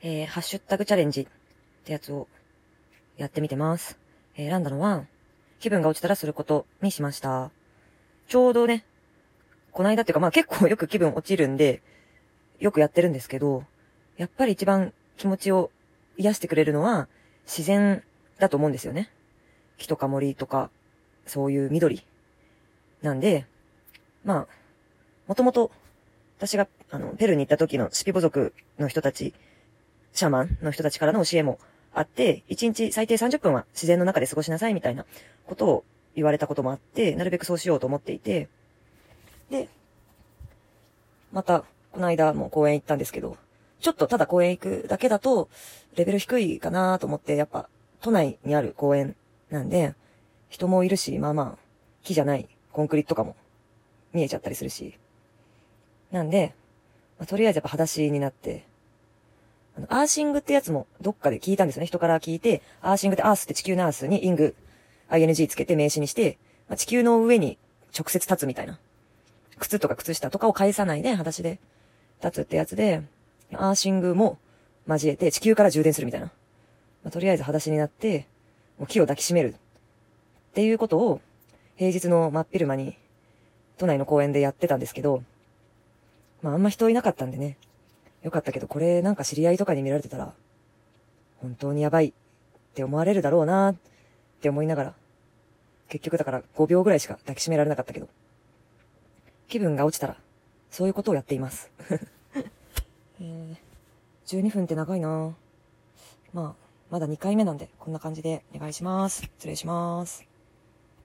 えー、ハッシュタグチャレンジってやつをやってみてます。えー選んだのは、気分が落ちたらすることにしました。ちょうどね、こないだっていうかまあ結構よく気分落ちるんで、よくやってるんですけど、やっぱり一番気持ちを癒してくれるのは自然だと思うんですよね。木とか森とか、そういう緑。なんで、まあ、もともと、私が、あの、ペルに行った時のシピボ族の人たち、シャーマンの人たちからの教えもあって、1日最低30分は自然の中で過ごしなさいみたいなことを言われたこともあって、なるべくそうしようと思っていて、で、また、この間も公園行ったんですけど、ちょっとただ公園行くだけだと、レベル低いかなと思って、やっぱ、都内にある公園なんで、人もいるし、まあまあ、木じゃないコンクリとかも見えちゃったりするし。なんで、まあ、とりあえずやっぱ裸足になって、あの、アーシングってやつもどっかで聞いたんですよね。人から聞いて、アーシングってアースって地球のアースにイング、ing つけて名詞にして、まあ、地球の上に直接立つみたいな。靴とか靴下とかを返さないで裸足で立つってやつで、アーシングも交えて地球から充電するみたいな。まあ、とりあえず裸足になって、もう木を抱きしめる。っていうことを、平日の真っ昼間に、都内の公園でやってたんですけど、まああんま人いなかったんでね。よかったけど、これなんか知り合いとかに見られてたら、本当にやばいって思われるだろうなって思いながら、結局だから5秒ぐらいしか抱きしめられなかったけど、気分が落ちたら、そういうことをやっています。えー、12分って長いなまあ、まだ2回目なんで、こんな感じでお願いします。失礼します。